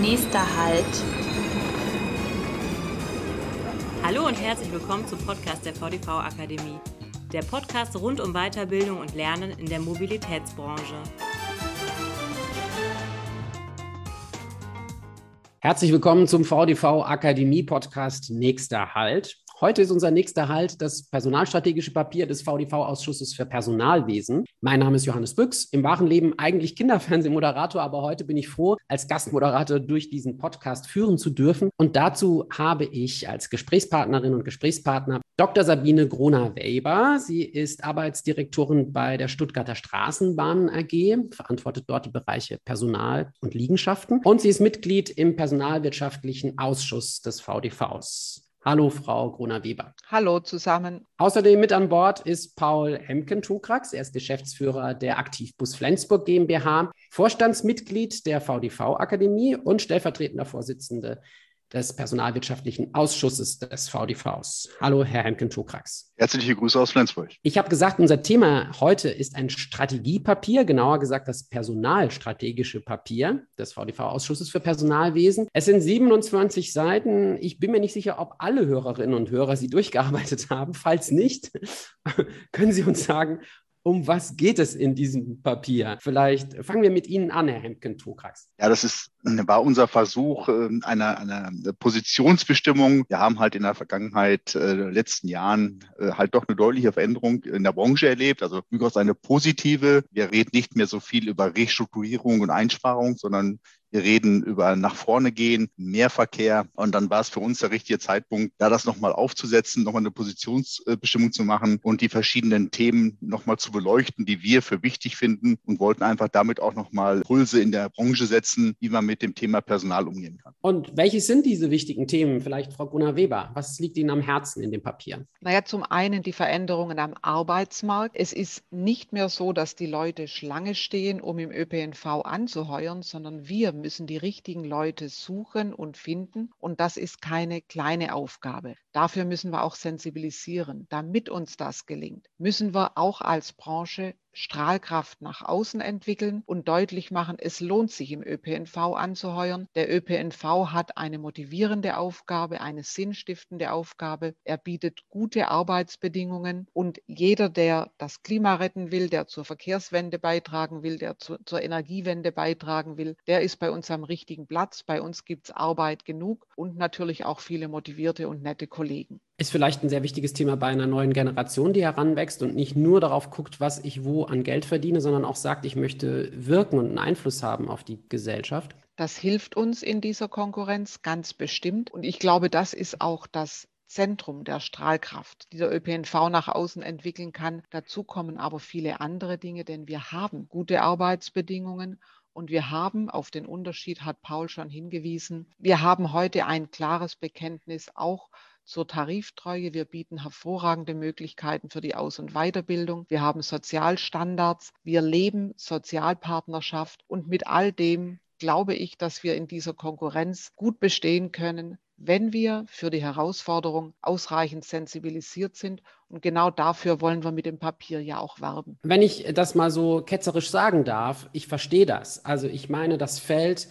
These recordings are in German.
Nächster Halt. Hallo und herzlich willkommen zum Podcast der VDV Akademie. Der Podcast rund um Weiterbildung und Lernen in der Mobilitätsbranche. Herzlich willkommen zum VDV Akademie Podcast Nächster Halt. Heute ist unser nächster Halt das personalstrategische Papier des VDV-Ausschusses für Personalwesen. Mein Name ist Johannes Büchs, im wahren Leben eigentlich Kinderfernsehmoderator, aber heute bin ich froh, als Gastmoderator durch diesen Podcast führen zu dürfen. Und dazu habe ich als Gesprächspartnerin und Gesprächspartner Dr. Sabine Grona-Weber. Sie ist Arbeitsdirektorin bei der Stuttgarter Straßenbahnen AG, verantwortet dort die Bereiche Personal und Liegenschaften. Und sie ist Mitglied im Personalwirtschaftlichen Ausschuss des VDVs. Hallo, Frau Gruner-Weber. Hallo zusammen. Außerdem mit an Bord ist Paul Hemken-Tukrax. Er ist Geschäftsführer der Aktivbus Flensburg GmbH, Vorstandsmitglied der VDV-Akademie und stellvertretender Vorsitzende des Personalwirtschaftlichen Ausschusses des VDVs. Hallo, Herr Hemken-Tukrax. Herzliche Grüße aus Flensburg. Ich habe gesagt, unser Thema heute ist ein Strategiepapier, genauer gesagt das personalstrategische Papier des VDV-Ausschusses für Personalwesen. Es sind 27 Seiten. Ich bin mir nicht sicher, ob alle Hörerinnen und Hörer sie durchgearbeitet haben. Falls nicht, können Sie uns sagen, um was geht es in diesem Papier? Vielleicht fangen wir mit Ihnen an, Herr Hemken-Tukrax. Ja, das ist, war unser Versuch ähm, einer, einer Positionsbestimmung. Wir haben halt in der Vergangenheit, äh, letzten Jahren, äh, halt doch eine deutliche Veränderung in der Branche erlebt. Also durchaus eine positive. Wir reden nicht mehr so viel über Restrukturierung und Einsparung, sondern wir reden über nach vorne gehen, mehr Verkehr. Und dann war es für uns der richtige Zeitpunkt, da das nochmal aufzusetzen, nochmal eine Positionsbestimmung zu machen und die verschiedenen Themen nochmal zu beleuchten, die wir für wichtig finden und wollten einfach damit auch nochmal Pulse in der Branche setzen, wie man mit dem Thema Personal umgehen kann. Und welche sind diese wichtigen Themen? Vielleicht Frau Gunnar Weber, was liegt Ihnen am Herzen in dem Papier? Naja, zum einen die Veränderungen am Arbeitsmarkt. Es ist nicht mehr so, dass die Leute Schlange stehen, um im ÖPNV anzuheuern, sondern wir müssen die richtigen Leute suchen und finden. Und das ist keine kleine Aufgabe. Dafür müssen wir auch sensibilisieren. Damit uns das gelingt, müssen wir auch als Branche Strahlkraft nach außen entwickeln und deutlich machen, es lohnt sich im ÖPNV anzuheuern. Der ÖPNV hat eine motivierende Aufgabe, eine sinnstiftende Aufgabe. Er bietet gute Arbeitsbedingungen und jeder, der das Klima retten will, der zur Verkehrswende beitragen will, der zu, zur Energiewende beitragen will, der ist bei uns am richtigen Platz. Bei uns gibt es Arbeit genug und natürlich auch viele motivierte und nette Kollegen ist vielleicht ein sehr wichtiges Thema bei einer neuen Generation, die heranwächst und nicht nur darauf guckt, was ich wo an Geld verdiene, sondern auch sagt, ich möchte wirken und einen Einfluss haben auf die Gesellschaft. Das hilft uns in dieser Konkurrenz ganz bestimmt. Und ich glaube, das ist auch das Zentrum der Strahlkraft, die der ÖPNV nach außen entwickeln kann. Dazu kommen aber viele andere Dinge, denn wir haben gute Arbeitsbedingungen und wir haben, auf den Unterschied hat Paul schon hingewiesen, wir haben heute ein klares Bekenntnis auch zur Tariftreue. Wir bieten hervorragende Möglichkeiten für die Aus- und Weiterbildung. Wir haben Sozialstandards. Wir leben Sozialpartnerschaft. Und mit all dem glaube ich, dass wir in dieser Konkurrenz gut bestehen können, wenn wir für die Herausforderung ausreichend sensibilisiert sind. Und genau dafür wollen wir mit dem Papier ja auch werben. Wenn ich das mal so ketzerisch sagen darf, ich verstehe das. Also ich meine, das Feld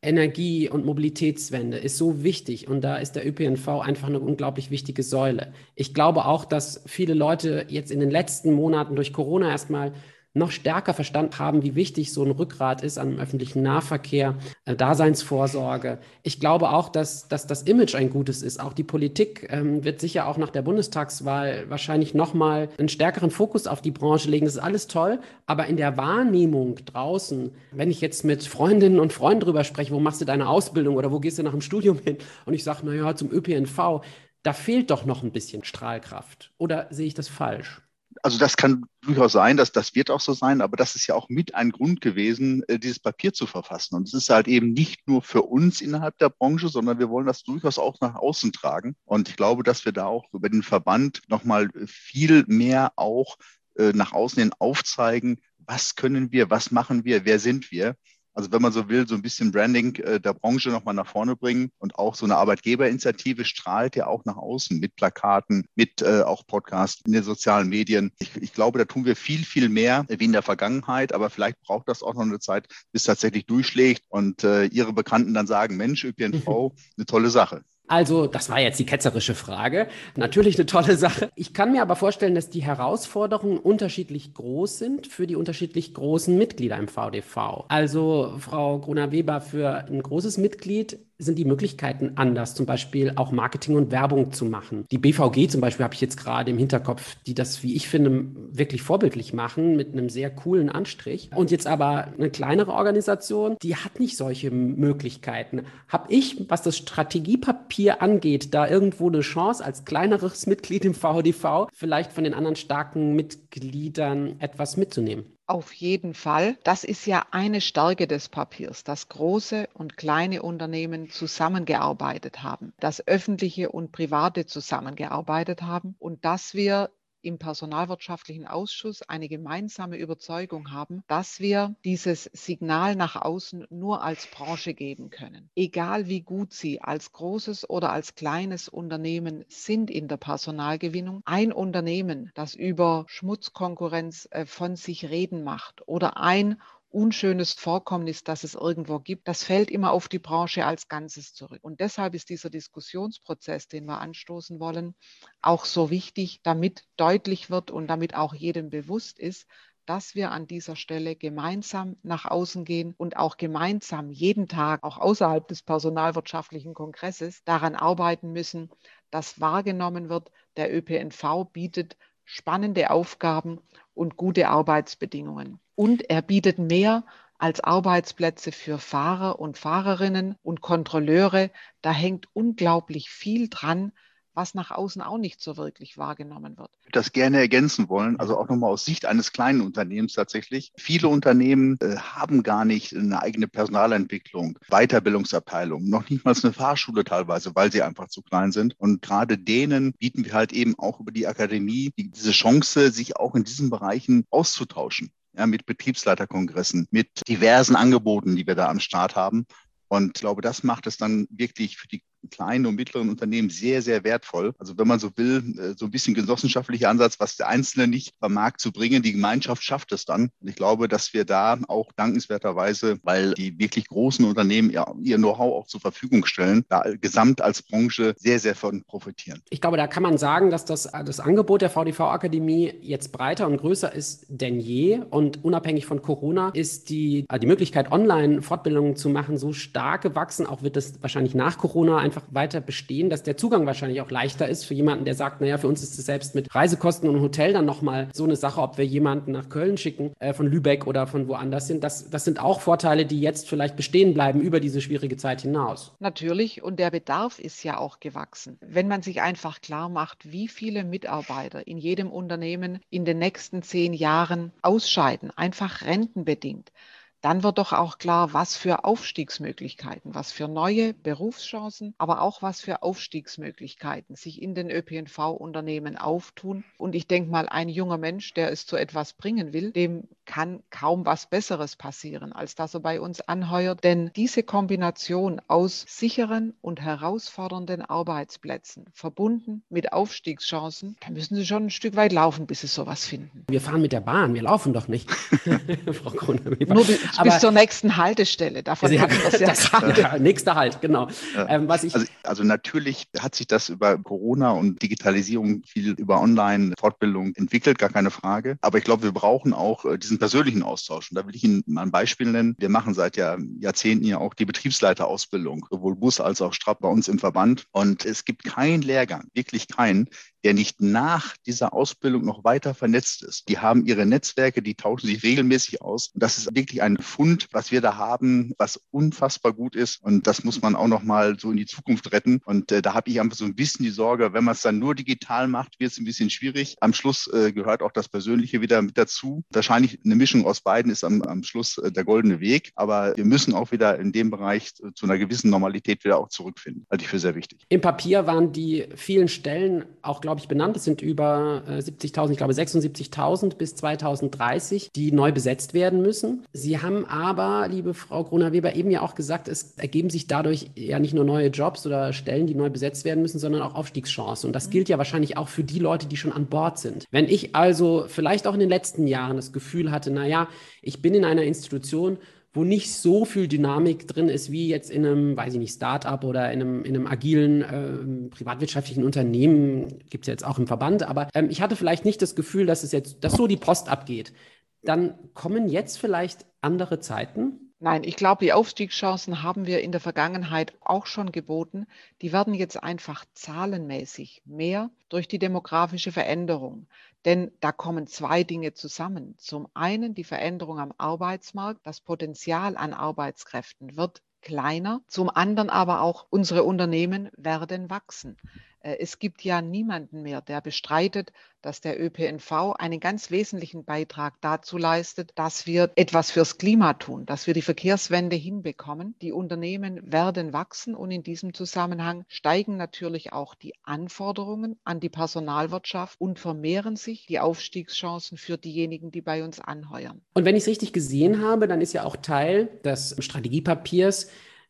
Energie- und Mobilitätswende ist so wichtig und da ist der ÖPNV einfach eine unglaublich wichtige Säule. Ich glaube auch, dass viele Leute jetzt in den letzten Monaten durch Corona erstmal noch stärker verstanden haben, wie wichtig so ein Rückgrat ist an öffentlichen Nahverkehr, äh, Daseinsvorsorge. Ich glaube auch, dass, dass das Image ein gutes ist. Auch die Politik ähm, wird sicher auch nach der Bundestagswahl wahrscheinlich nochmal einen stärkeren Fokus auf die Branche legen. Das ist alles toll, aber in der Wahrnehmung draußen, wenn ich jetzt mit Freundinnen und Freunden drüber spreche, wo machst du deine Ausbildung oder wo gehst du nach dem Studium hin und ich sage, naja, zum ÖPNV, da fehlt doch noch ein bisschen Strahlkraft. Oder sehe ich das falsch? Also das kann durchaus sein, dass das wird auch so sein, aber das ist ja auch mit ein Grund gewesen, äh, dieses Papier zu verfassen. Und es ist halt eben nicht nur für uns innerhalb der Branche, sondern wir wollen das durchaus auch nach außen tragen. Und ich glaube, dass wir da auch über den Verband nochmal viel mehr auch äh, nach außen hin aufzeigen, was können wir, was machen wir, wer sind wir. Also wenn man so will, so ein bisschen Branding äh, der Branche nochmal nach vorne bringen und auch so eine Arbeitgeberinitiative strahlt ja auch nach außen mit Plakaten, mit äh, auch Podcasts in den sozialen Medien. Ich, ich glaube, da tun wir viel, viel mehr wie in der Vergangenheit, aber vielleicht braucht das auch noch eine Zeit, bis tatsächlich durchschlägt und äh, Ihre Bekannten dann sagen, Mensch, ÖPNV, eine tolle Sache. Also, das war jetzt die ketzerische Frage. Natürlich eine tolle Sache. Ich kann mir aber vorstellen, dass die Herausforderungen unterschiedlich groß sind für die unterschiedlich großen Mitglieder im VDV. Also, Frau Gruner-Weber, für ein großes Mitglied sind die Möglichkeiten anders, zum Beispiel auch Marketing und Werbung zu machen. Die BVG zum Beispiel habe ich jetzt gerade im Hinterkopf, die das, wie ich finde, wirklich vorbildlich machen mit einem sehr coolen Anstrich. Und jetzt aber eine kleinere Organisation, die hat nicht solche Möglichkeiten. Habe ich, was das Strategiepapier angeht, da irgendwo eine Chance als kleineres Mitglied im VDV vielleicht von den anderen starken Mitgliedern etwas mitzunehmen? Auf jeden Fall. Das ist ja eine Stärke des Papiers, dass große und kleine Unternehmen zusammengearbeitet haben, dass öffentliche und private zusammengearbeitet haben und dass wir im Personalwirtschaftlichen Ausschuss eine gemeinsame Überzeugung haben, dass wir dieses Signal nach außen nur als Branche geben können. Egal wie gut Sie als großes oder als kleines Unternehmen sind in der Personalgewinnung, ein Unternehmen, das über Schmutzkonkurrenz äh, von sich reden macht oder ein unschönes Vorkommnis, das es irgendwo gibt, das fällt immer auf die Branche als Ganzes zurück. Und deshalb ist dieser Diskussionsprozess, den wir anstoßen wollen, auch so wichtig, damit deutlich wird und damit auch jedem bewusst ist, dass wir an dieser Stelle gemeinsam nach außen gehen und auch gemeinsam jeden Tag, auch außerhalb des personalwirtschaftlichen Kongresses, daran arbeiten müssen, dass wahrgenommen wird, der ÖPNV bietet spannende Aufgaben und gute Arbeitsbedingungen. Und er bietet mehr als Arbeitsplätze für Fahrer und Fahrerinnen und Kontrolleure. Da hängt unglaublich viel dran, was nach außen auch nicht so wirklich wahrgenommen wird. Ich würde das gerne ergänzen wollen, also auch nochmal aus Sicht eines kleinen Unternehmens tatsächlich. Viele Unternehmen äh, haben gar nicht eine eigene Personalentwicklung, Weiterbildungsabteilung, noch nicht mal eine Fahrschule teilweise, weil sie einfach zu klein sind. Und gerade denen bieten wir halt eben auch über die Akademie diese Chance, sich auch in diesen Bereichen auszutauschen ja, mit Betriebsleiterkongressen, mit diversen Angeboten, die wir da am Start haben. Und ich glaube, das macht es dann wirklich für die kleinen und mittleren Unternehmen sehr, sehr wertvoll. Also wenn man so will, äh, so ein bisschen genossenschaftlicher Ansatz, was der Einzelne nicht vermag zu bringen, die Gemeinschaft schafft es dann. Und ich glaube, dass wir da auch dankenswerterweise, weil die wirklich großen Unternehmen ja ihr Know-how auch zur Verfügung stellen, da gesamt als Branche sehr, sehr von profitieren. Ich glaube, da kann man sagen, dass das, das Angebot der VDV-Akademie jetzt breiter und größer ist denn je. Und unabhängig von Corona ist die, die Möglichkeit, Online-Fortbildungen zu machen, so stark gewachsen. Auch wird es wahrscheinlich nach Corona einfach weiter bestehen, dass der Zugang wahrscheinlich auch leichter ist für jemanden, der sagt, naja, für uns ist es selbst mit Reisekosten und Hotel dann nochmal so eine Sache, ob wir jemanden nach Köln schicken, äh, von Lübeck oder von woanders sind. Das, das sind auch Vorteile, die jetzt vielleicht bestehen bleiben über diese schwierige Zeit hinaus. Natürlich, und der Bedarf ist ja auch gewachsen. Wenn man sich einfach klar macht, wie viele Mitarbeiter in jedem Unternehmen in den nächsten zehn Jahren ausscheiden, einfach rentenbedingt, dann wird doch auch klar, was für Aufstiegsmöglichkeiten, was für neue Berufschancen, aber auch was für Aufstiegsmöglichkeiten sich in den ÖPNV-Unternehmen auftun. Und ich denke mal, ein junger Mensch, der es zu etwas bringen will, dem kann kaum was Besseres passieren, als dass er bei uns anheuert. Denn diese Kombination aus sicheren und herausfordernden Arbeitsplätzen, verbunden mit Aufstiegschancen, da müssen Sie schon ein Stück weit laufen, bis Sie sowas finden. Wir fahren mit der Bahn, wir laufen doch nicht. Frau Kroneweber. Nur bis zur nächsten Haltestelle. Davon ja, hatten wir es ja gerade. Nächster Halt, genau. Ja. Ähm, was ich also, also, natürlich hat sich das über Corona und Digitalisierung viel über Online-Fortbildung entwickelt, gar keine Frage. Aber ich glaube, wir brauchen auch äh, diesen persönlichen Austausch. Und da will ich Ihnen mal ein Beispiel nennen. Wir machen seit ja, Jahrzehnten ja auch die Betriebsleiterausbildung, sowohl Bus als auch Strapp bei uns im Verband. Und es gibt keinen Lehrgang, wirklich keinen, der nicht nach dieser Ausbildung noch weiter vernetzt ist. Die haben ihre Netzwerke, die tauschen sich regelmäßig aus. Und das ist wirklich ein Fund, was wir da haben, was unfassbar gut ist. Und das muss man auch noch mal so in die Zukunft retten. Und äh, da habe ich einfach so ein bisschen die Sorge, wenn man es dann nur digital macht, wird es ein bisschen schwierig. Am Schluss äh, gehört auch das Persönliche wieder mit dazu. Wahrscheinlich eine Mischung aus beiden ist am, am Schluss äh, der goldene Weg. Aber wir müssen auch wieder in dem Bereich äh, zu einer gewissen Normalität wieder auch zurückfinden. Halte ich für sehr wichtig. Im Papier waren die vielen Stellen auch, glaube ich, benannt. Es sind über äh, 70.000, ich glaube 76.000 bis 2030, die neu besetzt werden müssen. Sie haben aber, liebe Frau Gruner-Weber, eben ja auch gesagt, es ergeben sich dadurch ja nicht nur neue Jobs oder Stellen, die neu besetzt werden müssen, sondern auch Aufstiegschancen. Und das gilt ja wahrscheinlich auch für die Leute, die schon an Bord sind. Wenn ich also vielleicht auch in den letzten Jahren das Gefühl hatte, naja, ich bin in einer Institution, wo nicht so viel Dynamik drin ist wie jetzt in einem, weiß ich nicht, Start-up oder in einem, in einem agilen äh, privatwirtschaftlichen Unternehmen, gibt es jetzt auch im Verband, aber ähm, ich hatte vielleicht nicht das Gefühl, dass es jetzt, dass so die Post abgeht. Dann kommen jetzt vielleicht andere Zeiten? Nein, ich glaube, die Aufstiegschancen haben wir in der Vergangenheit auch schon geboten. Die werden jetzt einfach zahlenmäßig mehr durch die demografische Veränderung. Denn da kommen zwei Dinge zusammen. Zum einen die Veränderung am Arbeitsmarkt. Das Potenzial an Arbeitskräften wird kleiner. Zum anderen aber auch unsere Unternehmen werden wachsen. Äh, es gibt ja niemanden mehr, der bestreitet, dass der ÖPNV einen ganz wesentlichen Beitrag dazu leistet, dass wir etwas fürs Klima tun, dass wir die Verkehrswende hinbekommen. Die Unternehmen werden wachsen und in diesem Zusammenhang steigen natürlich auch die Anforderungen an die Personalwirtschaft und vermehren sich die Aufstiegschancen für diejenigen, die bei uns anheuern. Und wenn ich es richtig gesehen habe, dann ist ja auch Teil des Strategiepapiers,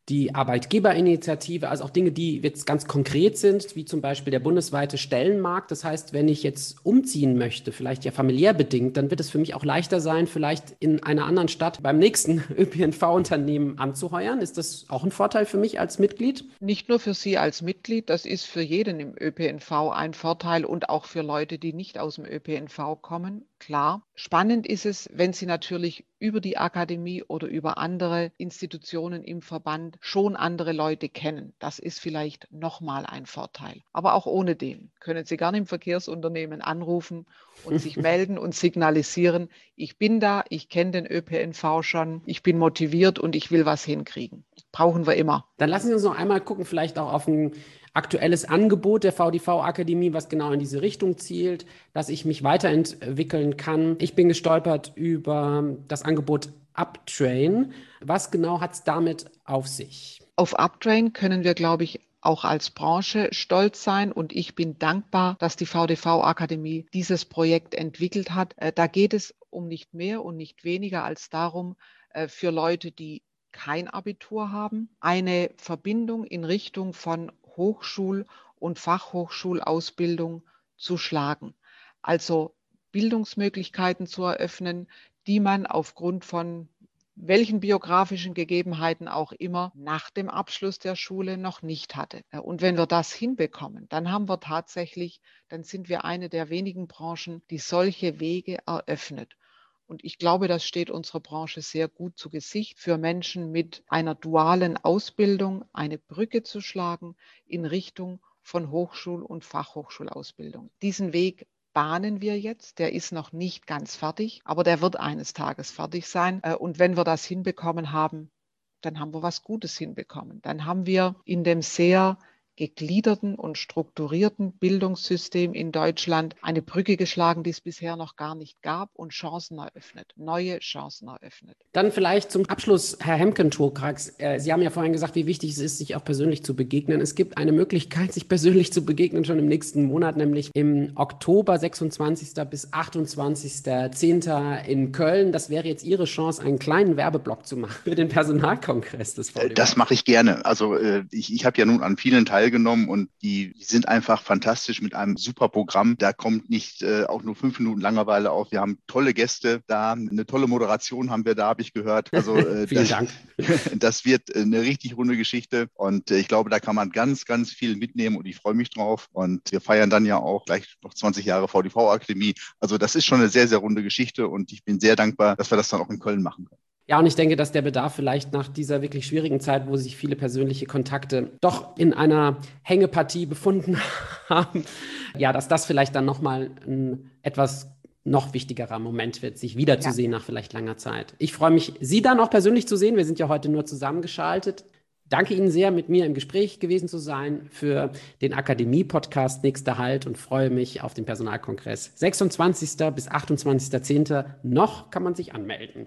die Arbeitgeberinitiative, also auch Dinge, die jetzt ganz konkret sind, wie zum Beispiel der bundesweite Stellenmarkt. Das heißt, wenn ich jetzt umziehen möchte, vielleicht ja familiär bedingt, dann wird es für mich auch leichter sein, vielleicht in einer anderen Stadt beim nächsten ÖPNV-Unternehmen anzuheuern. Ist das auch ein Vorteil für mich als Mitglied? Nicht nur für Sie als Mitglied, das ist für jeden im ÖPNV ein Vorteil und auch für Leute, die nicht aus dem ÖPNV kommen. Klar. Spannend ist es, wenn Sie natürlich über die Akademie oder über andere Institutionen im Verband schon andere Leute kennen. Das ist vielleicht nochmal ein Vorteil. Aber auch ohne den können Sie gerne im Verkehrsunternehmen anrufen und sich melden und signalisieren, ich bin da, ich kenne den ÖPNV schon, ich bin motiviert und ich will was hinkriegen. Brauchen wir immer. Dann lassen Sie uns noch einmal gucken, vielleicht auch auf ein aktuelles Angebot der VDV-Akademie, was genau in diese Richtung zielt, dass ich mich weiterentwickeln kann. Ich bin gestolpert über das Angebot Uptrain. Was genau hat es damit auf sich? Auf Uptrain können wir, glaube ich, auch als Branche stolz sein und ich bin dankbar, dass die VDV-Akademie dieses Projekt entwickelt hat. Äh, da geht es um nicht mehr und nicht weniger als darum, äh, für Leute, die kein Abitur haben, eine Verbindung in Richtung von Hochschul- und Fachhochschulausbildung zu schlagen. Also Bildungsmöglichkeiten zu eröffnen, die man aufgrund von welchen biografischen Gegebenheiten auch immer nach dem Abschluss der Schule noch nicht hatte. Und wenn wir das hinbekommen, dann haben wir tatsächlich, dann sind wir eine der wenigen Branchen, die solche Wege eröffnet. Und ich glaube, das steht unserer Branche sehr gut zu Gesicht, für Menschen mit einer dualen Ausbildung eine Brücke zu schlagen in Richtung von Hochschul- und Fachhochschulausbildung. Diesen Weg bahnen wir jetzt. Der ist noch nicht ganz fertig, aber der wird eines Tages fertig sein. Äh, und wenn wir das hinbekommen haben, dann haben wir was Gutes hinbekommen. Dann haben wir in dem sehr gegliederten und strukturierten Bildungssystem in Deutschland eine Brücke geschlagen, die es bisher noch gar nicht gab und Chancen eröffnet, neue Chancen eröffnet. Dann vielleicht zum Abschluss, Herr Hemken-Turkrax. Äh, Sie haben ja vorhin gesagt, wie wichtig es ist, sich auch persönlich zu begegnen. Es gibt eine Möglichkeit, sich persönlich zu begegnen, schon im nächsten Monat, nämlich im Oktober 26. bis 28.10. in Köln. Das wäre jetzt Ihre Chance, einen kleinen Werbeblock zu machen für den Personalkongress des VDB. Das mache ich gerne. Also äh, ich, ich habe ja nun an vielen Teilen teilgenommen und die, sind einfach fantastisch mit einem super Programm. Da kommt nicht äh, auch nur fünf Minuten Langeweile auf. Wir haben tolle Gäste da, eine tolle Moderation haben wir da, habe ich gehört. Also äh, Vielen das, Dank. das wird eine richtig runde Geschichte und äh, ich glaube, da kann man ganz, ganz viel mitnehmen und ich freue mich drauf. Und wir feiern dann ja auch gleich noch 20 Jahre VDV-Akademie. Also das ist schon eine sehr, sehr runde Geschichte und ich bin sehr dankbar, dass wir das dann auch in Köln machen können. Ja, und ich denke, dass der Bedarf vielleicht nach dieser wirklich schwierigen Zeit, wo sich viele persönliche Kontakte doch in einer Hängepartie befunden haben, ja, dass das vielleicht dann nochmal ein etwas noch wichtigerer Moment wird, sich wiederzusehen ja. nach vielleicht langer Zeit. Ich freue mich, Sie dann auch persönlich zu sehen. Wir sind ja heute nur zusammengeschaltet. Danke Ihnen sehr, mit mir im Gespräch gewesen zu sein für den Akademie-Podcast Nächster Halt und freue mich auf den Personalkongress. 26. bis 28.10. noch kann man sich anmelden.